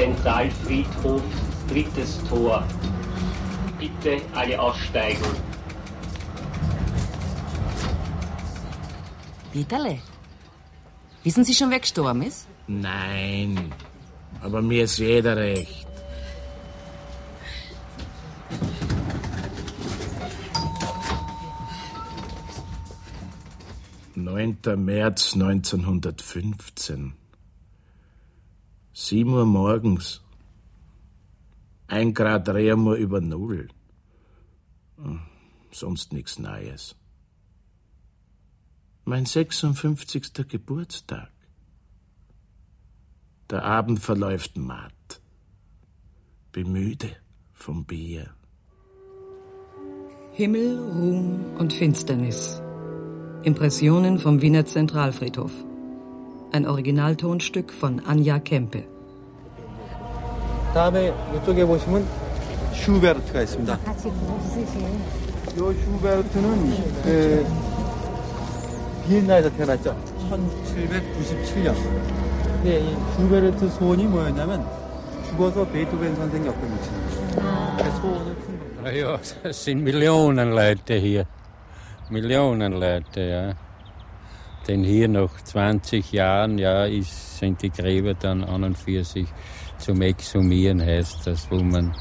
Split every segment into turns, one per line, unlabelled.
Zentralfriedhof, drittes Tor. Bitte alle aussteigen.
Peterle, wissen Sie schon, wer gestorben ist?
Nein, aber mir ist jeder recht. Neunter März 1915. Sieben Uhr morgens. Ein Grad Reamer über Null. Hm, sonst nichts Neues. Mein 56. Geburtstag. Der Abend verläuft matt. Bemüde vom Bier.
Himmel, Ruhm und Finsternis. Impressionen vom Wiener Zentralfriedhof. Ein Originaltonstück von Anja Kempe.
다음에 이쪽에 보시면 슈베르트가 있습니다. 이 슈베르트는 그 비엔나에서 태어났죠. 1797년. 근데 이 슈베르트 소원이 뭐였냐면 죽어서 베토벤 선생 옆에 묻히는 거예요. 그 소원을 푼 겁니다.
Ja, ja, es sind Millionen Leute hier. Millionen Leute, ja. Denn hier nach 20 Jahren ja, ist, sind die Gräber dann an und für sich zum Exhumieren, heißt das, wo man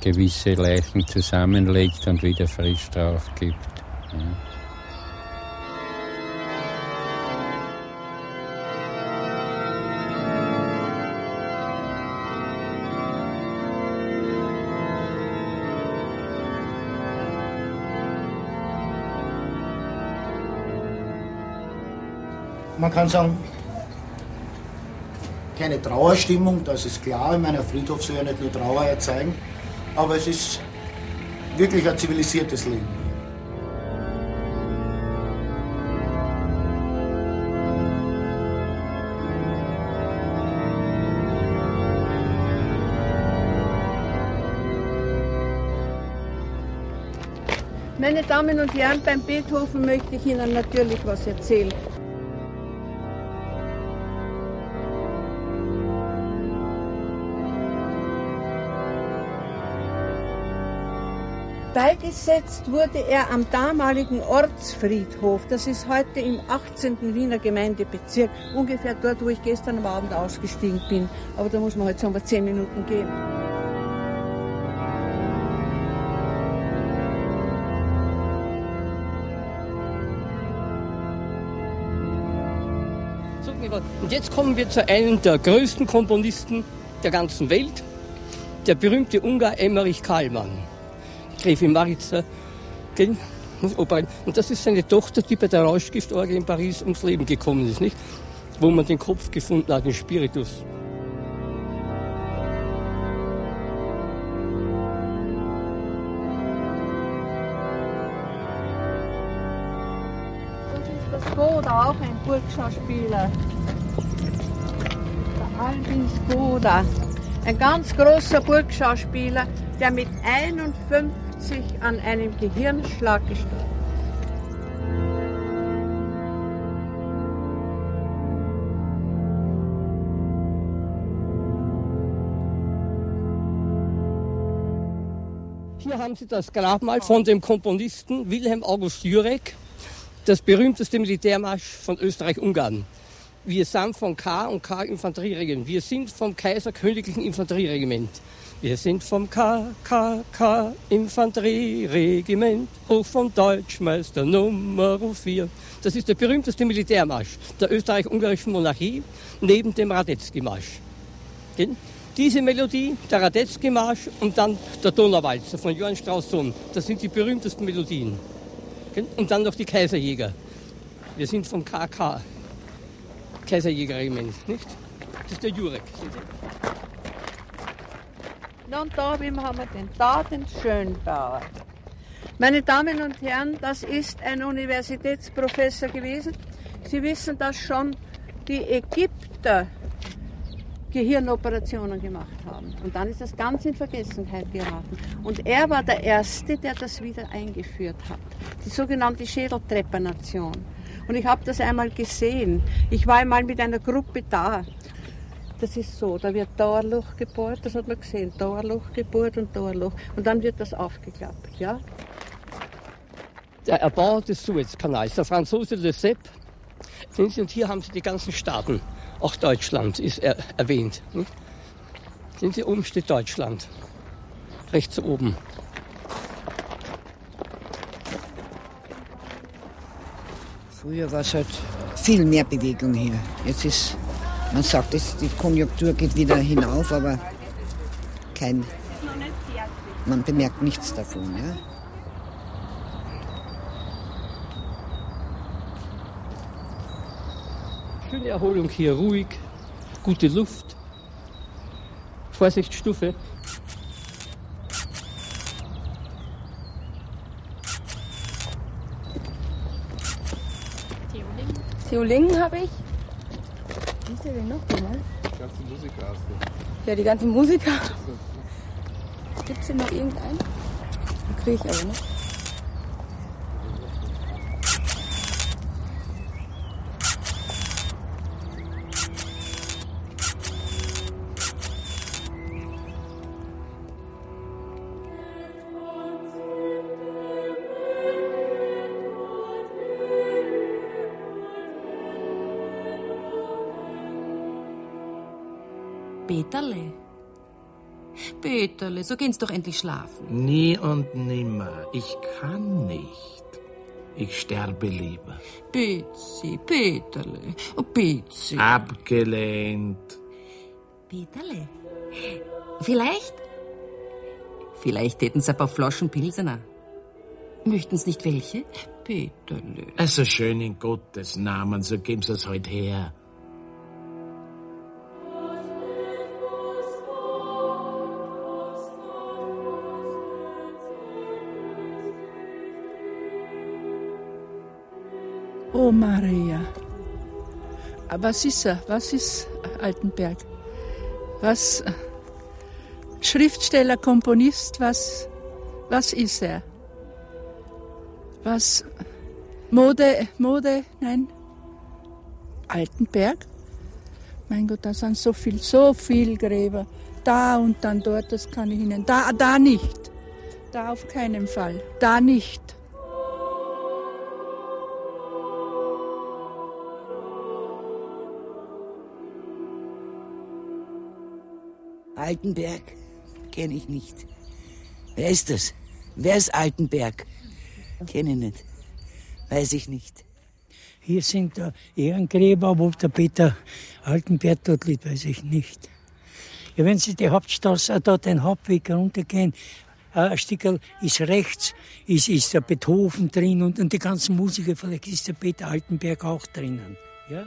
gewisse Leichen zusammenlegt und wieder frisch drauf gibt. Ja.
Kann sagen, keine Trauerstimmung, das ist klar. In meiner Friedhof soll ja nicht nur Trauer erzeugen, aber es ist wirklich ein zivilisiertes Leben.
Meine Damen und Herren, beim Beethoven möchte ich Ihnen natürlich was erzählen. Beigesetzt wurde er am damaligen Ortsfriedhof. Das ist heute im 18. Wiener Gemeindebezirk, ungefähr dort, wo ich gestern am Abend ausgestiegen bin. Aber da muss man heute sagen, wir zehn Minuten gehen.
Und jetzt kommen wir zu einem der größten Komponisten der ganzen Welt, der berühmte Ungar Emmerich Kallmann. Gräfin Maritza. Gell? Und das ist seine Tochter, die bei der Rauschgiftorgie in Paris ums Leben gekommen ist, nicht? Wo man den Kopf gefunden hat, den Spiritus.
Das ist das Skoda, auch ein Burgschauspieler. Der Albin Skoda. Ein ganz großer Burgschauspieler, der mit 51 an einem Gehirnschlag gestorben.
Hier haben Sie das Grabmal von dem Komponisten Wilhelm August Jurek, das berühmteste Militärmarsch von Österreich-Ungarn. Wir sind vom K und K Infanterieregiment. Wir sind vom Kaiser Königlichen Infanterieregiment. Wir sind vom K K K Infanterieregiment, hoch vom Deutschmeister Nummer 4. Das ist der berühmteste Militärmarsch der österreich-ungarischen Monarchie neben dem Radetzky-Marsch. Diese Melodie, der Radetzky-Marsch und dann der Donauwalzer von Johann Strauss Sohn, das sind die berühmtesten Melodien. Und dann noch die Kaiserjäger. Wir sind vom KK, Kaiserjägerregiment, nicht? Das ist der Jurek.
Na, Und da haben wir den Daten Schönbauer. Meine Damen und Herren, das ist ein Universitätsprofessor gewesen. Sie wissen, dass schon die Ägypter Gehirnoperationen gemacht haben. Und dann ist das ganz in Vergessenheit geraten. Und er war der Erste, der das wieder eingeführt hat. Die sogenannte Schädeltrepanation. Und ich habe das einmal gesehen. Ich war einmal mit einer Gruppe da. Das ist so, da wird da ein Loch gebohrt, das hat man gesehen, da ein Loch gebohrt und da ein Loch. Und dann wird das aufgeklappt, ja?
Der Erbau des Suezkanals, der Franzose Le Sepp, sehen Sie, und hier haben Sie die ganzen Staaten, auch Deutschland ist er, erwähnt. Nicht? Sehen Sie, oben steht Deutschland, rechts oben.
Früher war es halt viel mehr Bewegung hier. Jetzt ist, man sagt, die Konjunktur geht wieder hinauf, aber kein, man bemerkt nichts davon. Ja?
Schöne Erholung hier, ruhig, gute Luft. Vorsicht, Stufe.
Theolingen habe ich. Ist der denn noch mal?
Die ganzen Musiker hast du.
Ja, die ganzen Musiker. Gibt es denn noch irgendeinen? Den kriege ich aber nicht.
Peterle. Peterle, so gehen's doch endlich schlafen.
Nie und nimmer. Ich kann nicht. Ich sterbe lieber.
Betsy, Peterle, oh Betsy.
Abgelehnt.
Peterle, vielleicht? Vielleicht hätten Sie ein paar Flaschen Pilsener. Möchten's nicht welche? Peterle.
Also schön in Gottes Namen, so geben Sie es heute her.
Oh Maria. Was ist er? Was ist Altenberg? Was Schriftsteller, Komponist, was, was ist er? Was Mode, Mode, nein? Altenberg? Mein Gott, da sind so viel, so viel Gräber. Da und dann dort, das kann ich Ihnen. Da, da nicht. Da auf keinen Fall. Da nicht.
Altenberg kenne ich nicht. Wer ist das? Wer ist Altenberg? Kenne ich nicht. Weiß ich nicht.
Hier sind da Ehrengräber, wo der Peter Altenberg dort liegt, weiß ich nicht. Ja, wenn Sie die Hauptstraße, da den Hauptweg runtergehen, ein Stückel ist rechts, ist, ist der Beethoven drin und, und die ganzen Musiker, vielleicht ist der Peter Altenberg auch drinnen. Ja?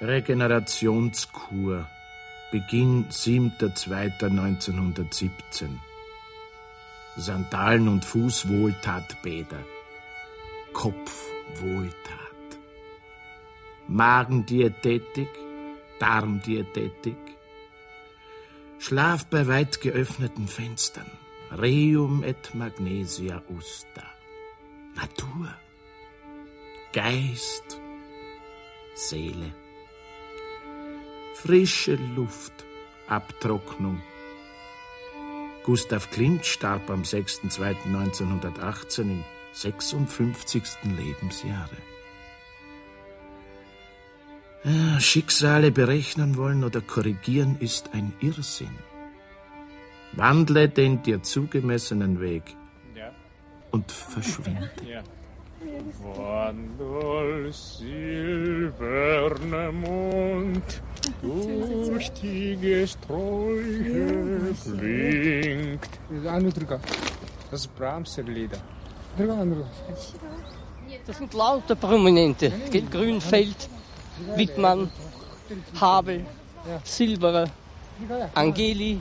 Regenerationskur. Beginn 7.2.1917. Sandalen- und Fußwohltatbäder. Kopfwohltat. Magendiätetik, Darmdiätetik. Schlaf bei weit geöffneten Fenstern. Reum et magnesia usta. Natur. Geist. Seele. Frische Luft, Abtrocknung. Gustav Klimt starb am 6.2.1918 im 56. Lebensjahre. Ja, Schicksale berechnen wollen oder korrigieren ist ein Irrsinn. Wandle den dir zugemessenen Weg und verschwinde.
Ja. Wandel silberner Mond durch die Gesträuche blinkt. Anu drüber. Das ist Brahms Lieder. Anu.
Das sind lauter Prominente. Grünfeld, Wittmann, Habel, Silberer, Angeli.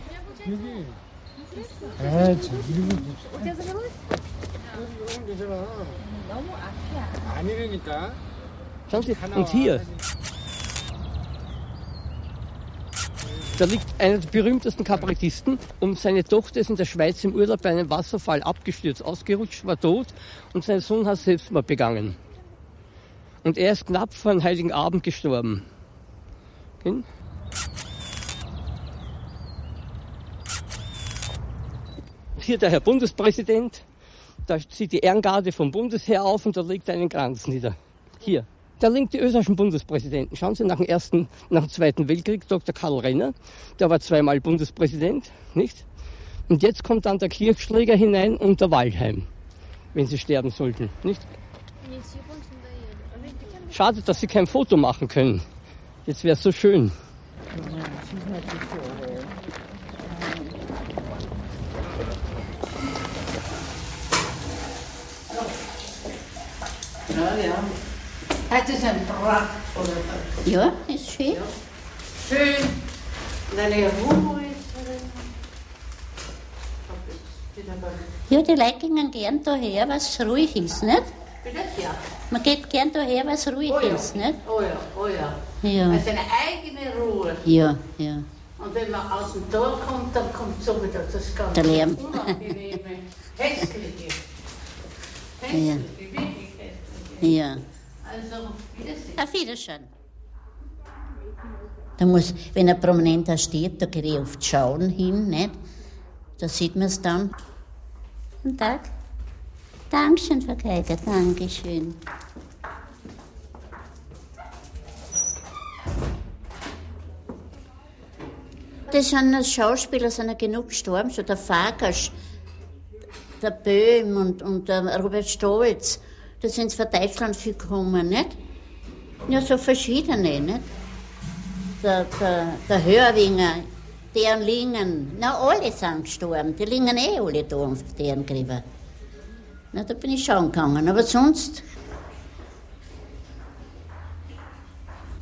아니라니까.
Schauen Sie, und hier, Da liegt einer der berühmtesten Kabarettisten und seine Tochter ist in der Schweiz im Urlaub bei einem Wasserfall abgestürzt, ausgerutscht, war tot und sein Sohn hat Selbstmord begangen. Und er ist knapp vor dem Heiligen Abend gestorben. Okay? Hier der Herr Bundespräsident, da zieht die Ehrengarde vom Bundesheer auf und da legt einen Kranz nieder. Hier. Da liegt die österreichischen Bundespräsidenten. Schauen Sie nach dem ersten, nach dem zweiten Weltkrieg, Dr. Karl Renner, der war zweimal Bundespräsident, nicht? Und jetzt kommt dann der Kirchschläger hinein und der Waldheim, wenn sie sterben sollten, nicht? Schade, dass sie kein Foto machen können. Jetzt wäre es so schön.
Ja, ja. Das ist ein Pracht.
Ja, ist schön.
Schön. Deine Ruhe ist.
Ja, die Leute gehen gern daher, was ruhig ist, nicht?
Bitte? Ja.
Man geht gern daher, was ruhig
Oh ja.
ist, nicht?
Oh ja, oh ja.
Ja.
Also eine eigene Ruhe.
Ja, ja.
Und wenn man aus dem Tor kommt, dann kommt so wieder das ganze
Der Lärm.
unangenehme, hässliche.
Ja.
Hässliche, hässliche.
Ja.
Also, Wiedersehen.
Auf Wiedersehen. Da muss, wenn ein Prominenter steht, da gehe ich oft schauen hin, nicht? Da sieht man es dann. Guten Tag. Dankeschön, Frau Geiger, Dankeschön. Das sind Schauspieler, sind ja genug gestorben, so der Farkas, der Böhm und, und der Robert Stolz. Da sind sie von Deutschland viel gekommen, nicht? Ja, so verschiedene, nicht? Der, der, der Hörwinger, deren Lingen, na, alle sind gestorben. Die liegen eh alle da auf deren Gräber. Na, da bin ich schauen gegangen, aber sonst.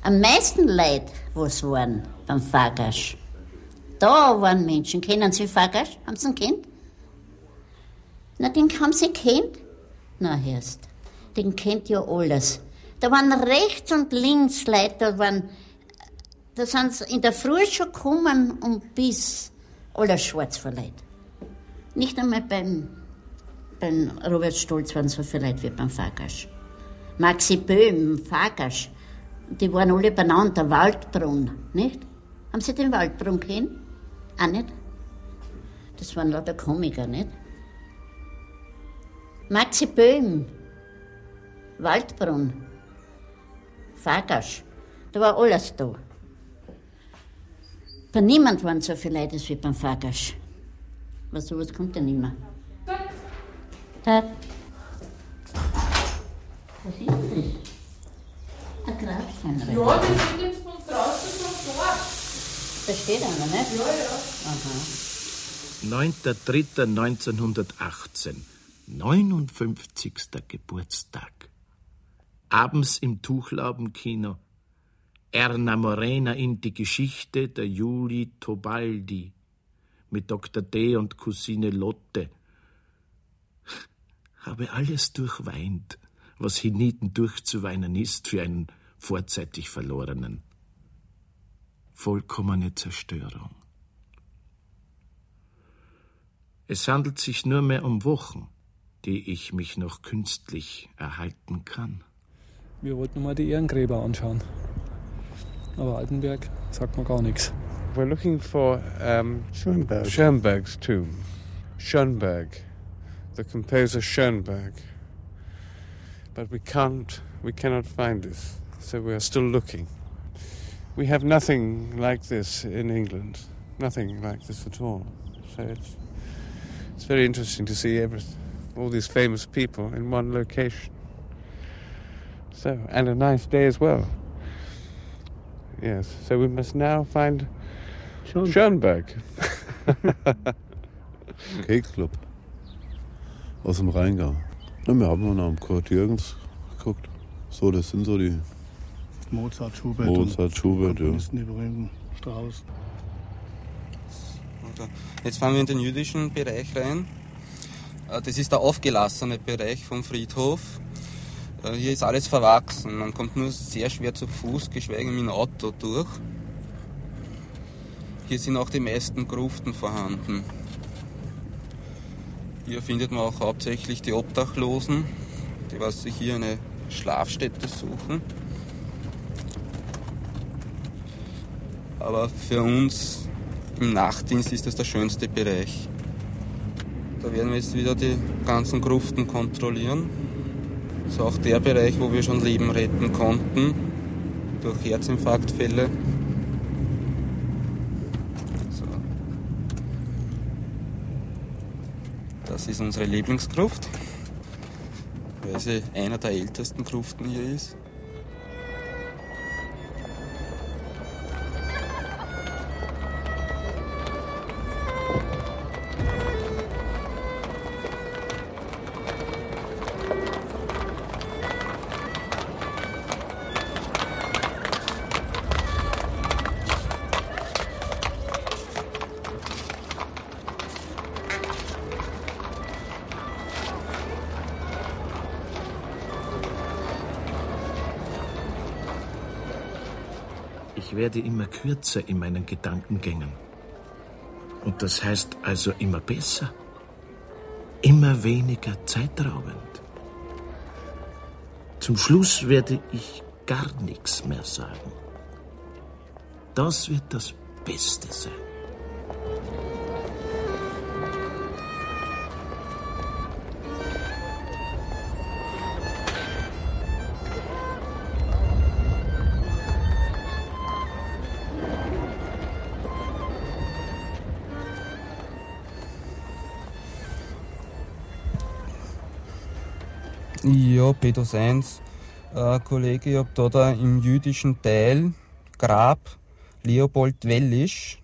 Am meisten Leid, was waren beim Fagasch. Da waren Menschen. Kennen Sie Fagasch? Haben Sie ihn kennt? Na, den haben Sie kennt? Na, hörst, den kennt ja alles. Da waren rechts und links Leute, da waren, da sind sie in der Früh schon gekommen und bis alles schwarz vor. Nicht einmal beim, beim Robert Stolz waren so viele Leute wie beim Fagasch. Maxi Böhm, Fagasch, die waren alle benannt, der Waldbrunn, nicht? Haben Sie den Waldbrunn kennt? Auch nicht? Das waren lauter Komiker, nicht? Maxi Böhm, Waldbrunn, Fagasch, da war alles da. Bei niemand waren so viele Leute wie beim Fagasch. Aber sowas kommt ja nicht mehr. Da. Was ist das? Ein Grabstein.
Ja, das steht jetzt von draußen vom Tor.
Da steht einer, nicht?
Ja, ja.
Aha.
9.3.1918, 59. Geburtstag. Abends im Tuchlaubenkino. Erna Morena in die Geschichte der Juli Tobaldi mit Dr. D. und Cousine Lotte. Habe alles durchweint, was hienieden durchzuweinen ist für einen vorzeitig Verlorenen. Vollkommene Zerstörung. Es handelt sich nur mehr um Wochen, die ich mich noch künstlich erhalten kann.
Wir wollten mal die Ehrengräber anschauen. Aber Altenberg sagt mir gar nichts.
We're looking for um,
Schoenberg.
Schoenberg's tomb. Schoenberg, the composer Schoenberg. But we can't, we cannot find this, so we are still looking. We have nothing like this in England, nothing like this at all. So it's, it's very interesting to see every, all these famous people in one location. So, and a nice day as well. Yes, so we must now find Schoenberg.
Keksclub aus dem Rheingau. Ja, wir haben nach dem Kurt Jürgens geguckt. So, das sind so die
Mozart, Schubert.
Mozart, Schubert, ja.
Komponisten, die berühmten Strauß.
Jetzt fahren wir in den jüdischen Bereich rein. Äh, Das ist der aufgelassene Bereich vom Friedhof. Äh, Hier ist alles verwachsen. Man kommt nur sehr schwer zu Fuß, geschweige mit dem Auto durch. Hier sind auch die meisten Gruften vorhanden. Hier findet man auch hauptsächlich die Obdachlosen, die was sich hier eine Schlafstätte suchen. Aber für uns im Nachtdienst ist das der schönste Bereich. Da werden wir jetzt wieder die ganzen Gruften kontrollieren. Ist auch der Bereich, wo wir schon Leben retten konnten durch Herzinfarktfälle. So. Das ist unsere Lieblingsgruft, weil sie einer der ältesten Gruften hier ist.
Ich werde immer kürzer in meinen Gedankengängen. Und das heißt also immer besser. Immer weniger zeitraubend. Zum Schluss werde ich gar nichts mehr sagen. Das wird das Beste sein. Ja, Petrus 1, äh, Kollege, ich hab da, da im jüdischen Teil Grab Leopold Wellisch.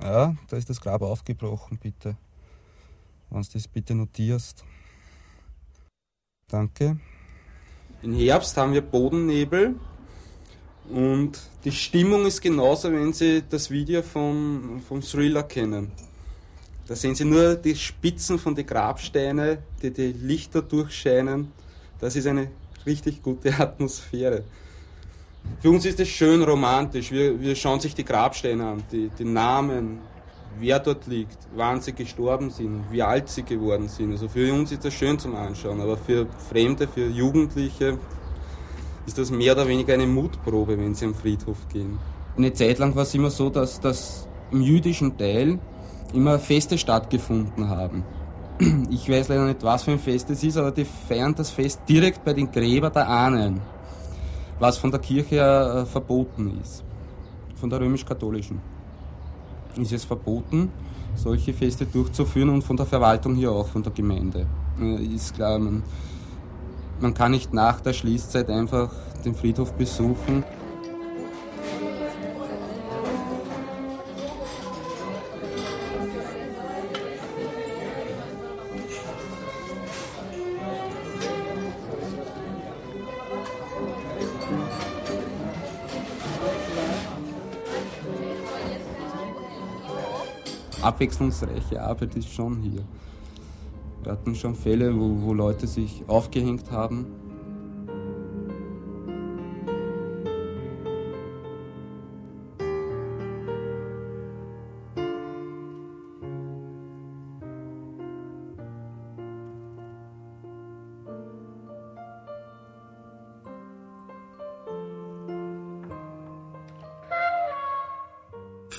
Ja, da ist das Grab aufgebrochen, bitte. Wenn du das bitte notierst. Danke. Im Herbst haben wir Bodennebel und die Stimmung ist genauso, wenn Sie das Video vom, vom Thriller kennen. Da sehen Sie nur die Spitzen von den Grabsteinen, die die Lichter durchscheinen. Das ist eine richtig gute Atmosphäre. Für uns ist es schön romantisch. Wir, wir schauen sich die Grabsteine an, die, die Namen, wer dort liegt, wann sie gestorben sind, wie alt sie geworden sind. Also für uns ist das schön zum Anschauen, aber für Fremde, für Jugendliche ist das mehr oder weniger eine Mutprobe, wenn sie am Friedhof gehen. Eine Zeit lang war es immer so, dass, dass im jüdischen Teil immer Feste stattgefunden haben. Ich weiß leider nicht, was für ein Fest es ist, aber die feiern das Fest direkt bei den Gräbern der Ahnen, was von der Kirche äh, verboten ist, von der römisch-katholischen. Ist es verboten, solche Feste durchzuführen und von der Verwaltung hier auch, von der Gemeinde. Äh, Ist klar, man, man kann nicht nach der Schließzeit einfach den Friedhof besuchen. Abwechslungsreiche Arbeit ist schon hier. Wir hatten schon Fälle, wo, wo Leute sich aufgehängt haben. –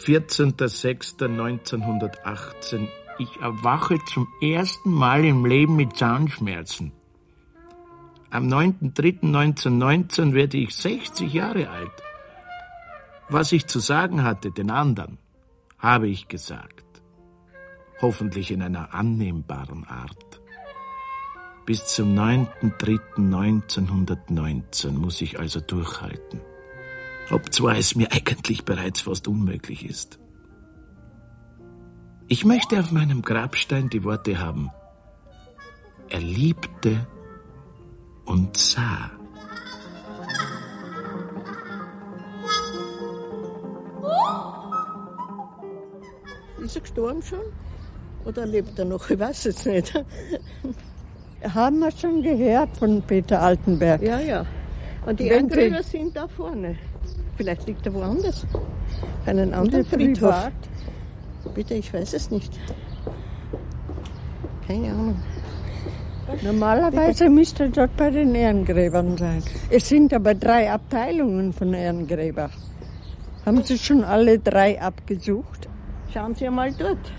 14.06.1918. Ich erwache zum ersten Mal im Leben mit Zahnschmerzen. Am 9.03.1919 werde ich 60 Jahre alt. Was ich zu sagen hatte, den anderen, habe ich gesagt. Hoffentlich in einer annehmbaren Art. Bis zum 9.03.1919 muss ich also durchhalten. Obzwar es mir eigentlich bereits fast unmöglich ist. Ich möchte auf meinem Grabstein die Worte haben. Er liebte und sah.
Ist er gestorben schon? Oder lebt er noch? Ich weiß es nicht. Haben wir schon gehört von Peter Altenberg. Ja, ja. Und die
Wenn
Endgräber sind da vorne. Vielleicht liegt er woanders. Auf einem anderen Friedhof.
privat?
Bitte, ich weiß es nicht. Keine Ahnung.
Normalerweise müsste er dort bei den Ehrengräbern sein. Es sind aber drei Abteilungen von Ehrengräber. Haben Sie schon alle drei abgesucht?
Schauen Sie einmal dort.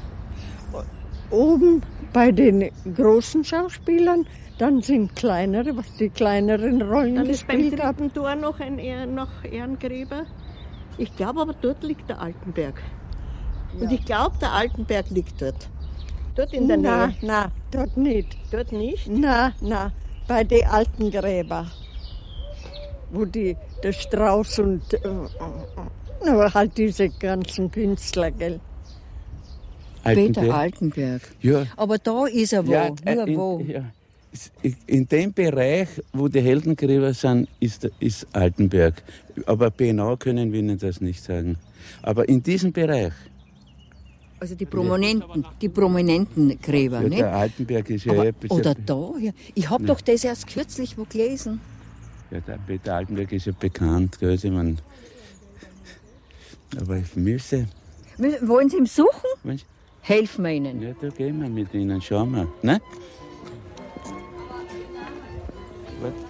Oben bei den großen Schauspielern, dann sind kleinere, was die kleineren Rollen
Dann ist beim
gespielt haben.
dritten Tor noch ein Ehr noch Ehrengräber. Ich glaube aber, dort liegt der Altenberg. Und ich glaube, der Altenberg liegt dort. Dort in der
na,
Nähe.
na, dort nicht.
Dort nicht?
Na, na, bei den alten Gräber. Wo die, der Strauß und äh, äh, halt diese ganzen Künstler, gell?
Peter Altenberg.
Ja.
Aber da ist er wo?
Ja,
Nur
in,
wo?
Ja. In dem Bereich, wo die Heldengräber sind, ist, ist Altenberg. Aber genau können wir Ihnen das nicht sagen. Aber in diesem Bereich,
Also die prominenten, die prominenten Gräber,
ja,
ne?
der Altenberg ist ja
Aber, oder da, ja. Ich habe doch das erst kürzlich wo gelesen.
Ja, der Peter Altenberg ist ja bekannt, gell? Ich mein, aber ich müsste.
Wollen Sie ihm suchen? Helfen wir Ihnen.
Ja, da gehen wir mit Ihnen, schauen wir. Ne?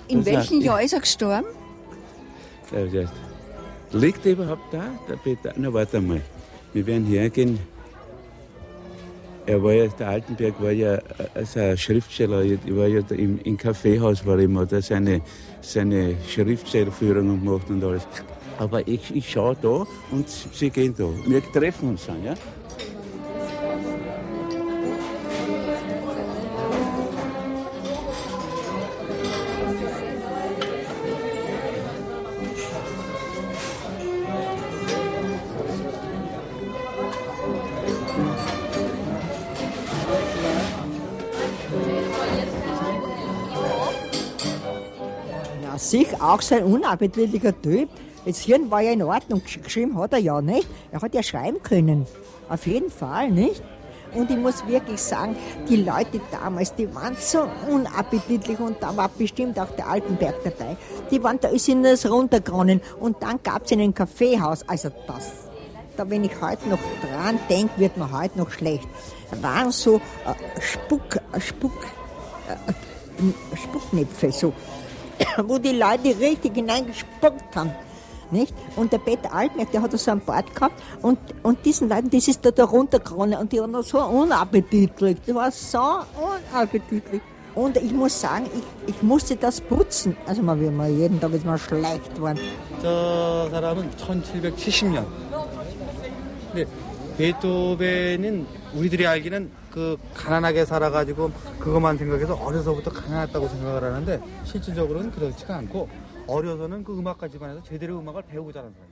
In welchem Jahr ist er gestorben?
Ja, das- Liegt er überhaupt da, der Peter? Na, warte mal. Wir werden hergehen. Er war ja, der Altenberg war ja also ein Schriftsteller. Ich war ja im, im Kaffeehaus, war immer da seine, seine Schriftstellerführungen gemacht und alles. Aber ich, ich schaue da und Sie gehen da. Wir treffen uns dann, ja?
Sich auch so ein unappetitlicher Typ. Das Hirn war ja in Ordnung. Gesch- Geschrieben hat er ja nicht. Er hat ja schreiben können. Auf jeden Fall, nicht? Und ich muss wirklich sagen, die Leute damals, die waren so unappetitlich und da war bestimmt auch der Altenberg dabei. Die waren da ist ihnen das runtergeronnen und dann gab es einen Kaffeehaus. Also das, da wenn ich heute noch dran denke, wird mir heute noch schlecht. Waren so äh, Spuck, äh, Spuck, äh, Spucknäpfe, so, wo die Leute richtig hineingespuckt haben. Nicht? Und der Peter Altmerk, der hat so einen Bart gehabt und, und diesen Leuten, das ist da, da runtergeronnen und die waren so unappetitlich. Das war so unappetitlich. Und ich muss sagen, ich, ich musste das putzen. Also mal, wie mal jeden Tag ist mal schlecht geworden.
저 사람은 1770년. 근데 베토벤은 우리들이 알기는 그 가난하게 살아가지고 그것만 생각해서 어려서부터 가난했다고 생각을 하는데 실질적으로는 그렇지가 않고 어려서는 그 음악가 집안에서 제대로 음악을 배우고 자란 사람이에요.